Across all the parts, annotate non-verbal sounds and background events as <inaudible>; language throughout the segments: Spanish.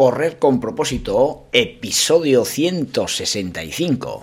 Correr con propósito, episodio 165.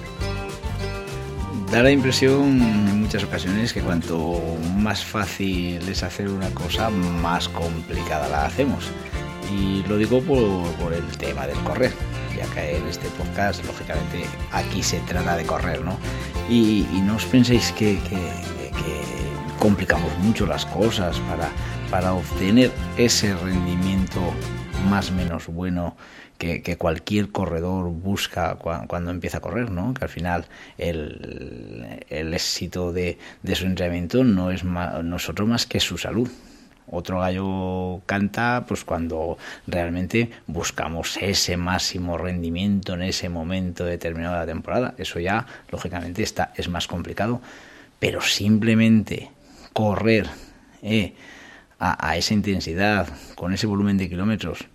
Da la impresión en muchas ocasiones que cuanto más fácil es hacer una cosa, más complicada la hacemos. Y lo digo por, el tema del correr, ya que en este podcast, lógicamente, aquí se trata de correr, ¿no? Y, no os penséis que, complicamos mucho las cosas para, para obtener ese rendimiento más o menos bueno que, cualquier corredor busca cuando, empieza a correr, ¿no? Que al final el, éxito de, su entrenamiento no es nosotros más que su salud. Otro gallo canta pues cuando realmente buscamos ese máximo rendimiento en ese momento determinado de la temporada. Eso ya, lógicamente, está, es más complicado. Pero simplemente correr eh, a, a esa intensidad, con ese volumen de kilómetros,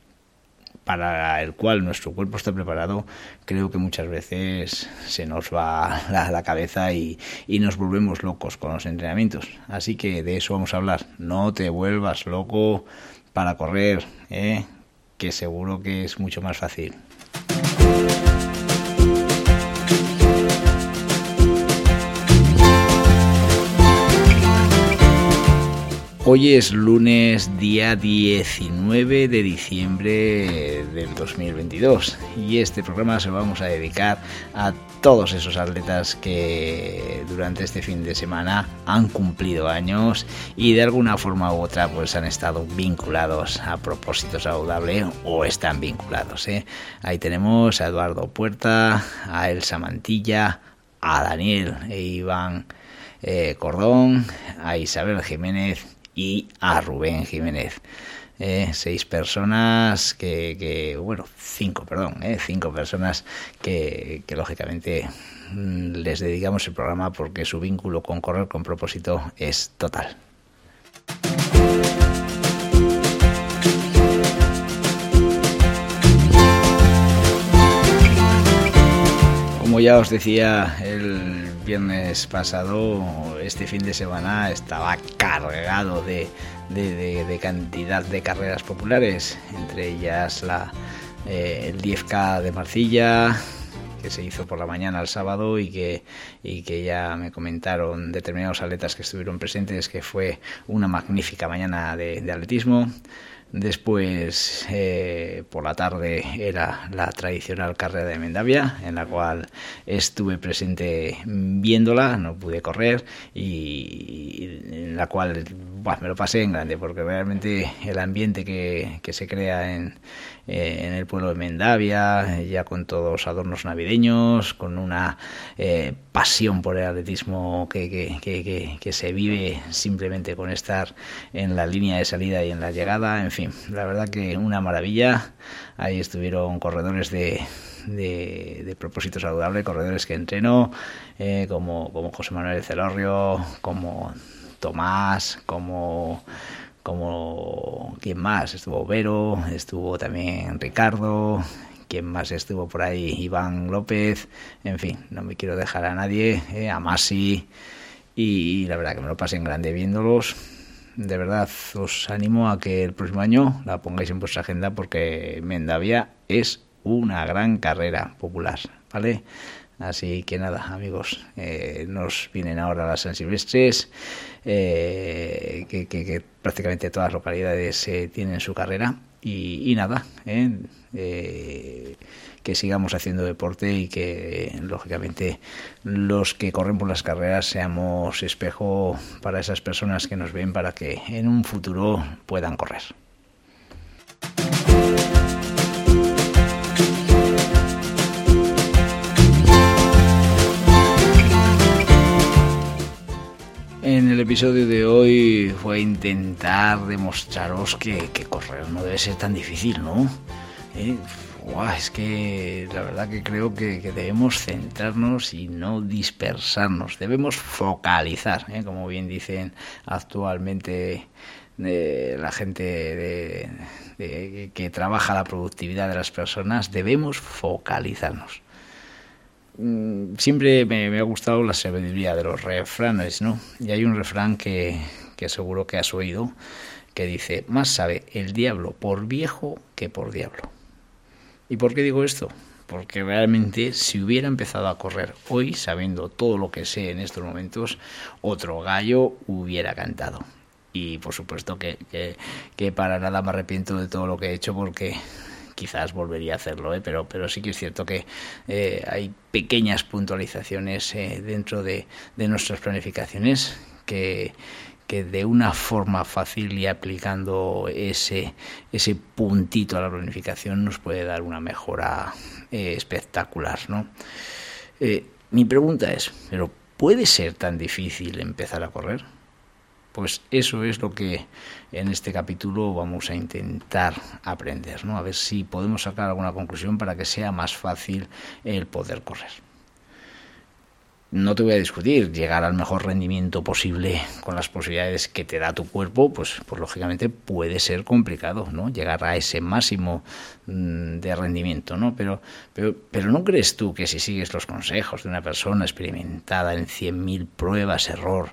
para el cual nuestro cuerpo está preparado, creo que muchas veces se nos va la, la cabeza y, y, nos volvemos locos con los entrenamientos. Así que de eso vamos a hablar. No te vuelvas loco para correr, ¿eh? que seguro que es mucho más fácil. Hoy es lunes día 19 de diciembre del 2022 y este programa se lo vamos a dedicar a todos esos atletas que durante este fin de semana han cumplido años y de alguna forma u otra pues han estado vinculados a propósito saludable o están vinculados. ¿eh? Ahí tenemos a Eduardo Puerta, a Elsa Mantilla, a Daniel e Iván eh, Cordón, a Isabel Jiménez y a Rubén Jiménez. Eh, seis personas que, bueno, cinco, perdón, eh, cinco personas que, que lógicamente mm, les dedicamos el programa porque su vínculo con correr con propósito es total. Como ya os decía el viernes pasado, este fin de semana estaba cargado de, cantidad de carreras populares, entre ellas la, eh, el 10K de Marcilla, que se hizo por la mañana el sábado y que, y que ya me comentaron determinados atletas que estuvieron presentes que fue una magnífica mañana de, de atletismo. Después, eh, por la tarde, era la tradicional carrera de Mendavia, en la cual estuve presente viéndola, no pude correr, y en la cual me lo pasé en grande, porque realmente el ambiente que, se crea en, eh, en el pueblo de Mendavia, ya con todos los adornos navideños, con una eh, pasión por el atletismo que, que, se vive simplemente con estar en la línea de salida y en la llegada, en fin, la verdad que una maravilla. Ahí estuvieron corredores de, de, de, propósito saludable, corredores que entreno, eh, como, como José Manuel Celorrio, como Tomás, como como quién más, estuvo Vero, estuvo también Ricardo, quién más estuvo por ahí, Iván López, en fin, no me quiero dejar a nadie, eh, a Masi, y, la verdad que me lo pasé en grande viéndolos. De verdad os animo a que el próximo año la pongáis en vuestra agenda porque Mendavia es una gran carrera popular, ¿vale? Así que nada, amigos, eh, nos vienen ahora las San Silvestres, eh, que, que, que, prácticamente todas las localidades eh, tienen su carrera. Y, y nada, eh, que sigamos haciendo deporte y que, lógicamente, los que corren por las carreras seamos espejo para esas personas que nos ven para que en un futuro puedan correr. en el episodio de hoy fue intentar demostraros que, correr no debe ser tan difícil, ¿no? ¿Eh? es que la verdad que creo que, debemos centrarnos y no dispersarnos, debemos focalizar, ¿eh? como bien dicen actualmente eh, la gente que trabaja la productividad de las personas, debemos focalizarnos. Mm, siempre me, ha gustado la sabiduría de los refranes, ¿no? Y hay un refrán que, que seguro que has oído que dice, más sabe el diablo por viejo que por diablo. ¿Y por qué digo esto? Porque realmente si hubiera empezado a correr hoy, sabiendo todo lo que sé en estos momentos, otro gallo hubiera cantado. Y por supuesto que, que para nada me arrepiento de todo lo que he hecho porque quizás volvería a hacerlo, ¿eh? pero, pero sí que es cierto que eh, hay pequeñas puntualizaciones eh, dentro de, nuestras planificaciones que, que de una forma fácil y aplicando ese, ese puntito a la planificación nos puede dar una mejora espectacular. ¿no? mi pregunta es, ¿pero puede ser tan difícil empezar a correr? Pues eso es lo que en este capítulo vamos a intentar aprender, ¿no? A ver si podemos sacar alguna conclusión para que sea más fácil el poder correr. No te voy a discutir, llegar al mejor rendimiento posible con las posibilidades que te da tu cuerpo, pues, pues lógicamente puede ser complicado, ¿no? Llegar a ese máximo mm, de rendimiento, ¿no? Pero, pero, pero ¿no crees tú que si sigues los consejos de una persona experimentada en 100.000 pruebas, error,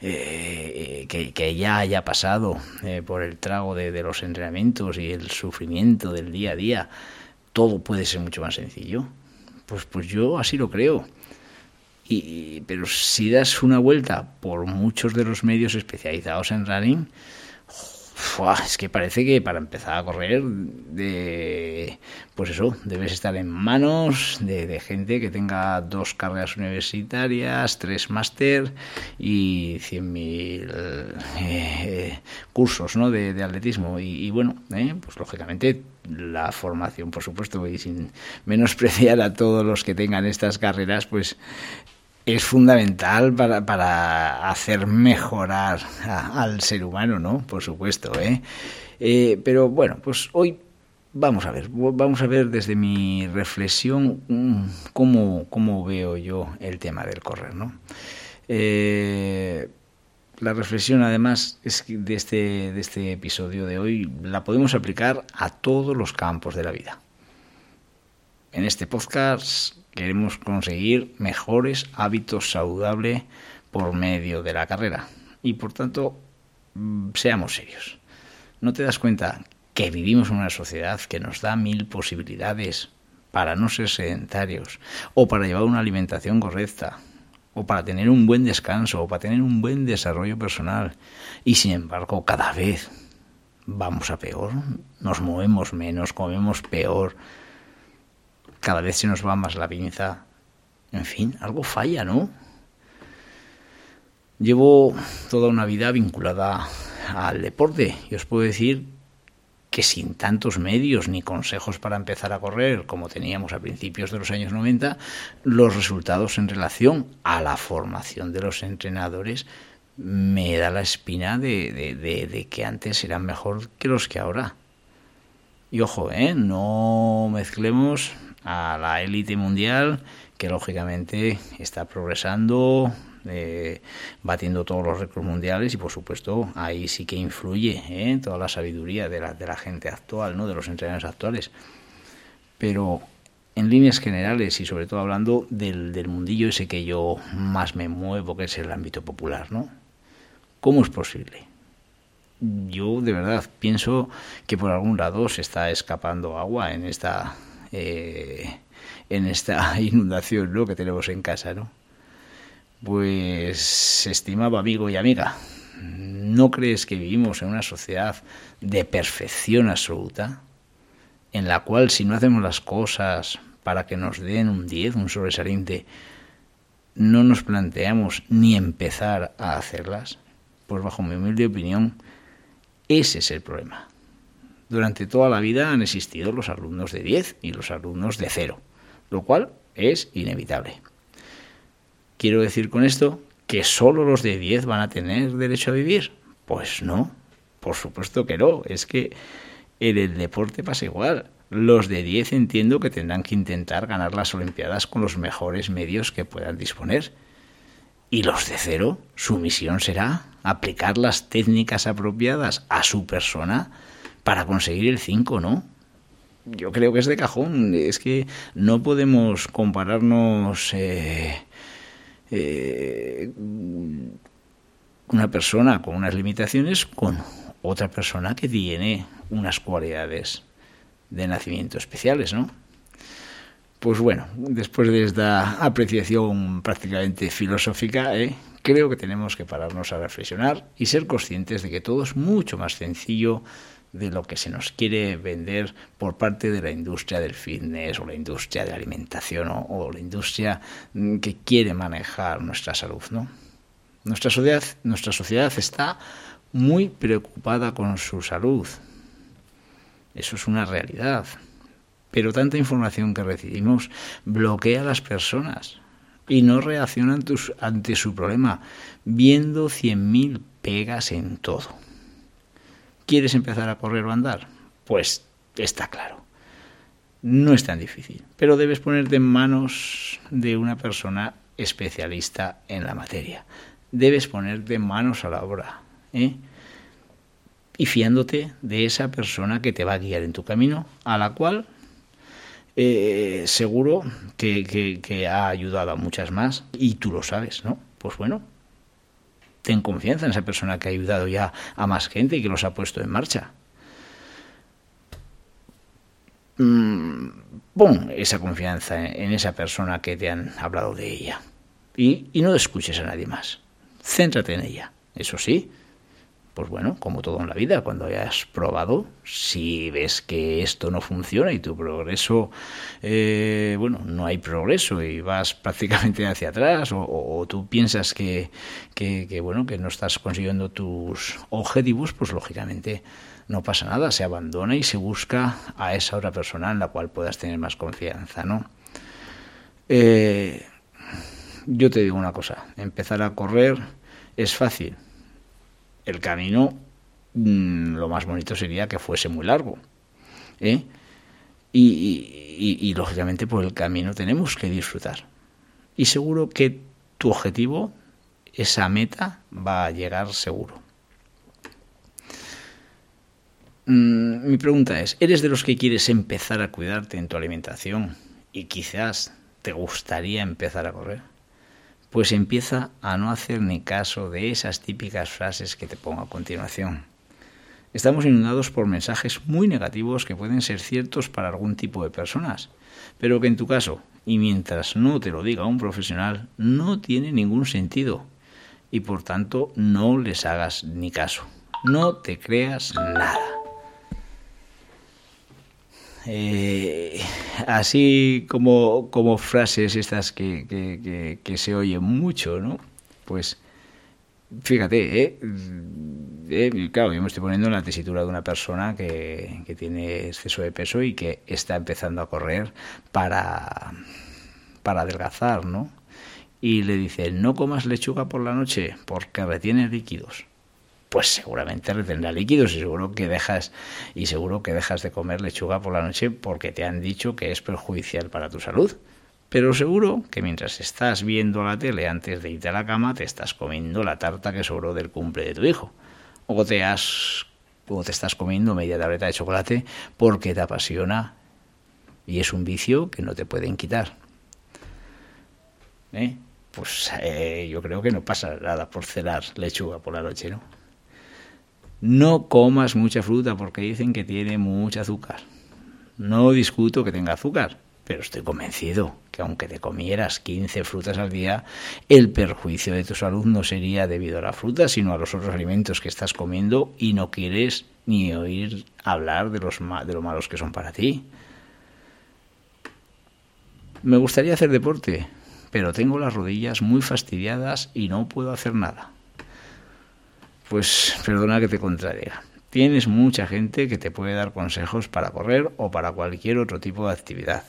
eh, que, ya haya pasado eh, por el trago de, los entrenamientos y el sufrimiento del día a día, todo puede ser mucho más sencillo. Pues, pues yo así lo creo. Y, pero si das una vuelta por muchos de los medios especializados en running, es que parece que para empezar a correr, de, pues eso, debes estar en manos de, gente que tenga dos carreras universitarias, tres máster y 100.000 eh, cursos ¿no? de, atletismo. Y, bueno, eh, pues lógicamente la formación, por supuesto, y sin menospreciar a todos los que tengan estas carreras, pues es fundamental para, para hacer mejorar al ser humano, ¿no? Por supuesto, ¿eh? ¿eh? Pero bueno, pues hoy vamos a ver, vamos a ver desde mi reflexión mm, cómo, cómo veo yo el tema del correr, ¿no? Eh, la reflexión además es de este, de este episodio de hoy la podemos aplicar a todos los campos de la vida. En este podcast Queremos conseguir mejores hábitos saludables por medio de la carrera. Y por tanto, mm, seamos serios. ¿No te das cuenta que vivimos en una sociedad que nos da mil posibilidades para no ser sedentarios, o para llevar una alimentación correcta, o para tener un buen descanso, o para tener un buen desarrollo personal? Y sin embargo, cada vez vamos a peor, nos movemos menos, comemos peor, cada vez se nos va más la pinza. En fin, algo falla, ¿no? Llevo toda una vida vinculada al deporte y os puedo decir que sin tantos medios ni consejos para empezar a correr como teníamos a principios de los años 90, los resultados en relación a la formación de los entrenadores me da la espina de, de que antes eran mejor que los que ahora. Y ojo, ¿eh? no mezclemos a la élite mundial, que lógicamente está progresando, eh, batiendo todos los récords mundiales y por supuesto ahí sí que influye ¿eh? toda la sabiduría de la, de la gente actual, ¿no? de los entrenadores actuales. Pero en líneas generales y sobre todo hablando del, del mundillo ese que yo más me muevo, que es el ámbito popular, ¿no? ¿Cómo es posible? Yo de verdad pienso que por algún lado se está escapando agua en esta eh, en esta <laughs> inundación ¿no? que tenemos en casa, ¿no? Pues, estimado amigo y amiga, ¿no crees que vivimos en una sociedad de perfección absoluta? En la cual si no hacemos las cosas para que nos den un 10, un sobresaliente, no nos planteamos ni empezar a hacerlas? Pues bajo mi humilde opinión, ese es el problema. Durante toda la vida han existido los alumnos de 10 y los alumnos de 0, lo cual es inevitable. Quiero decir con esto ¿Que solo los de 10 van a tener derecho a vivir? Pues no, por supuesto que no. Es que en el deporte pasa igual. Los de 10 entiendo que tendrán que intentar ganar las Olimpiadas con los mejores medios que puedan disponer. Y los de cero, su misión será aplicar las técnicas apropiadas a su persona para conseguir el 5, ¿no? Yo creo que es de cajón. Es que no podemos compararnos eh, eh, una persona con unas limitaciones con otra persona que tiene unas cualidades de nacimiento especiales, ¿no? Pues bueno, después de esta apreciación prácticamente filosófica, ¿eh? Creo que tenemos que pararnos a reflexionar y ser conscientes de que todo es mucho más sencillo de lo que se nos quiere vender por parte de la industria del fitness o la industria de la alimentación o, la industria mm, que quiere manejar nuestra salud, ¿no? Nuestra sociedad, nuestra sociedad está muy preocupada con su salud. Eso es una realidad. Pero tanta información que recibimos bloquea a las personas y no reaccionan ante su problema, viendo cien mil pegas en todo. ¿Quieres empezar a correr o andar? Pues está claro. No es tan difícil, pero debes ponerte en manos de una persona especialista en la materia. Debes ponerte manos a la obra. ¿eh? Y fiándote de esa persona que te va a guiar en tu camino, a la cual eh, seguro que, que ha ayudado a muchas más y tú lo sabes, ¿no? Pues bueno, ten confianza en esa persona que ha ayudado ya a más gente y que los ha puesto en marcha. Mm, pon esa confianza en esa persona que te han hablado de ella y, y no escuches a nadie más. Céntrate en ella. Eso sí, pues bueno, como todo en la vida, cuando hayas probado, si ves que esto no funciona y tu progreso, eh, bueno, no hay progreso y vas <laughs> prácticamente hacia atrás o, tú piensas que, que, bueno, que no estás consiguiendo tus objetivos, pues lógicamente no pasa nada, se abandona y se busca a esa otra persona en la cual puedas tener más confianza, ¿no? Eh, yo te digo una cosa, empezar a correr es fácil, el camino mm, lo más bonito sería que fuese muy largo. ¿eh? Y, lógicamente por el camino tenemos que disfrutar. Y seguro que tu objetivo, esa meta, va a llegar seguro. Mm, mi pregunta es, ¿eres de los que quieres empezar a cuidarte en tu alimentación y quizás te gustaría empezar a correr? Pues empieza a no hacer ni caso de esas típicas frases que te pongo a continuación. Estamos inundados por mensajes muy negativos que pueden ser ciertos para algún tipo de personas, pero que en tu caso, y mientras no te lo diga un profesional, no tiene ningún sentido y por tanto no les hagas ni caso. No te creas nada. Eh, así como, como frases estas que, que, se oyen mucho, ¿no? Pues fíjate, ¿eh? ¿eh? claro, yo me estoy poniendo en la tesitura de una persona que, que tiene exceso de peso y que está empezando a correr para, para adelgazar, ¿no? Y le dice, no comas lechuga por la noche porque retiene líquidos pues seguramente retendrá líquidos y seguro que dejas y seguro que dejas de comer lechuga por la noche porque te han dicho que es perjudicial para tu salud. Pero seguro que mientras estás viendo la tele antes de irte a la cama te estás comiendo la tarta que sobró del cumple de tu hijo. O te has o te estás comiendo media tableta de chocolate porque te apasiona y es un vicio que no te pueden quitar. ¿Eh? Pues eh, yo creo que no pasa nada por cenar lechuga por la noche, ¿no? No comas mucha fruta porque dicen que tiene mucho azúcar. No discuto que tenga azúcar, pero estoy convencido que aunque te comieras 15 frutas al día, el perjuicio de tu salud no sería debido a la fruta, sino a los otros alimentos que estás comiendo y no quieres ni oír hablar de, los, de lo malos que son para ti. Me gustaría hacer deporte, pero tengo las rodillas muy fastidiadas y no puedo hacer nada pues perdona que te contradiga. Tienes mucha gente que te puede dar consejos para correr o para cualquier otro tipo de actividad.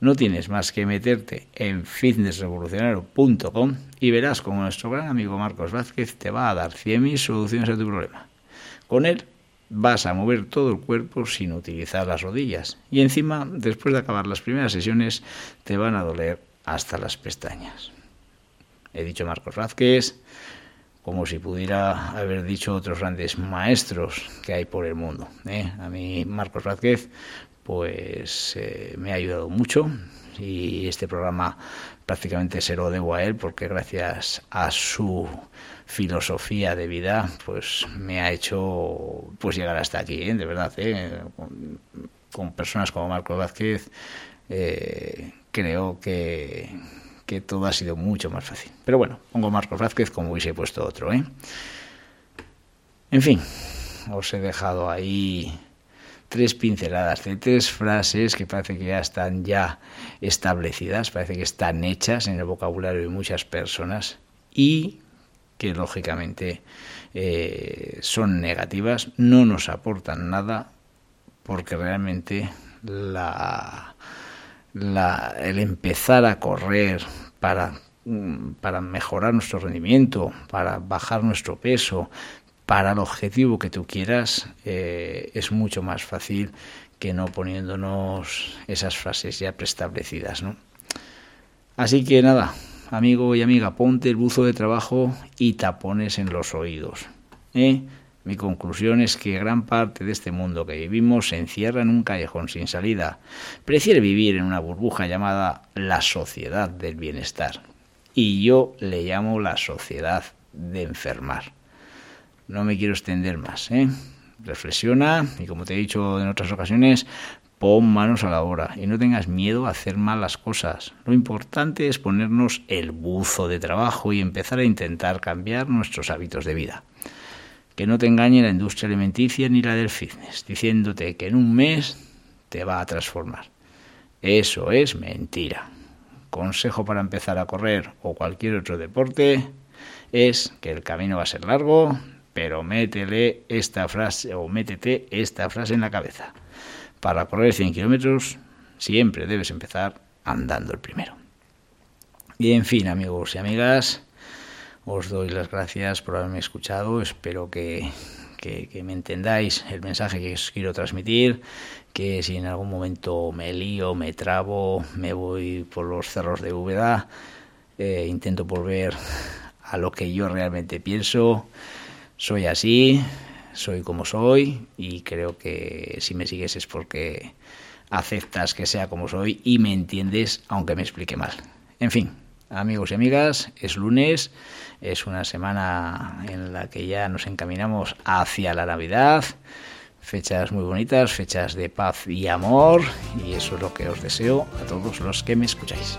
No tienes más que meterte en fitnessrevolucionario.com y verás como nuestro gran amigo Marcos Vázquez te va a dar 100.000 soluciones a tu problema. Con él vas a mover todo el cuerpo sin utilizar las rodillas. Y encima, después de acabar las primeras sesiones, te van a doler hasta las pestañas. He dicho Marcos Vázquez, como si pudiera haber dicho otros grandes maestros que hay por el mundo. ¿eh? A mí Marcos Vázquez pues eh, me ha ayudado mucho y este programa prácticamente se lo debo a él porque gracias a su filosofía de vida pues me ha hecho pues llegar hasta aquí ¿eh? de verdad ¿eh? con, personas como Marco Vázquez eh, creo que, que todo ha sido mucho más fácil pero bueno pongo Marcos Vázquez como hubiese puesto otro ¿eh? en fin os he dejado ahí tres pinceladas de tres frases que parece que ya están ya establecidas, parece que están hechas en el vocabulario de muchas personas y que lógicamente eh, son negativas, no nos aportan nada, porque realmente la, la, el empezar a correr para, mm, para mejorar nuestro rendimiento, para bajar nuestro peso, para el objetivo que tú quieras, eh, es mucho más fácil que no poniéndonos esas frases ya preestablecidas. ¿no? Así que nada, amigo y amiga, ponte el buzo de trabajo y tapones en los oídos. ¿eh? Mi conclusión es que gran parte de este mundo que vivimos se encierra en un callejón sin salida. Prefiere vivir en una burbuja llamada la sociedad del bienestar. Y yo le llamo la sociedad de enfermar. No me quiero extender más. ¿eh? Reflexiona y como te he dicho en otras ocasiones, Pon manos a la obra y no tengas miedo a hacer malas cosas. Lo importante es ponernos el buzo de trabajo y empezar a intentar cambiar nuestros hábitos de vida. Que no te engañe la industria alimenticia ni la del fitness, diciéndote que en un mes te va a transformar. Eso es mentira. Consejo para empezar a correr o cualquier otro deporte es que el camino va a ser largo, pero métele esta frase o métete esta frase en la cabeza. Para correr 100 kilómetros siempre debes empezar andando el primero. Y en fin, amigos y amigas, os doy las gracias por haberme escuchado. Espero que, que, me entendáis el mensaje que os quiero transmitir, que si en algún momento me lío, me trabo, me voy por los cerros de Úbeda, eh, intento volver a lo que yo realmente pienso. Soy así, soy como soy y creo que si me sigues es porque aceptas que sea como soy y me entiendes aunque me explique mal. En fin, amigos y amigas, es lunes, es una semana en la que ya nos encaminamos hacia la Navidad, fechas muy bonitas, fechas de paz y amor y eso es lo que os deseo a todos los que me escucháis.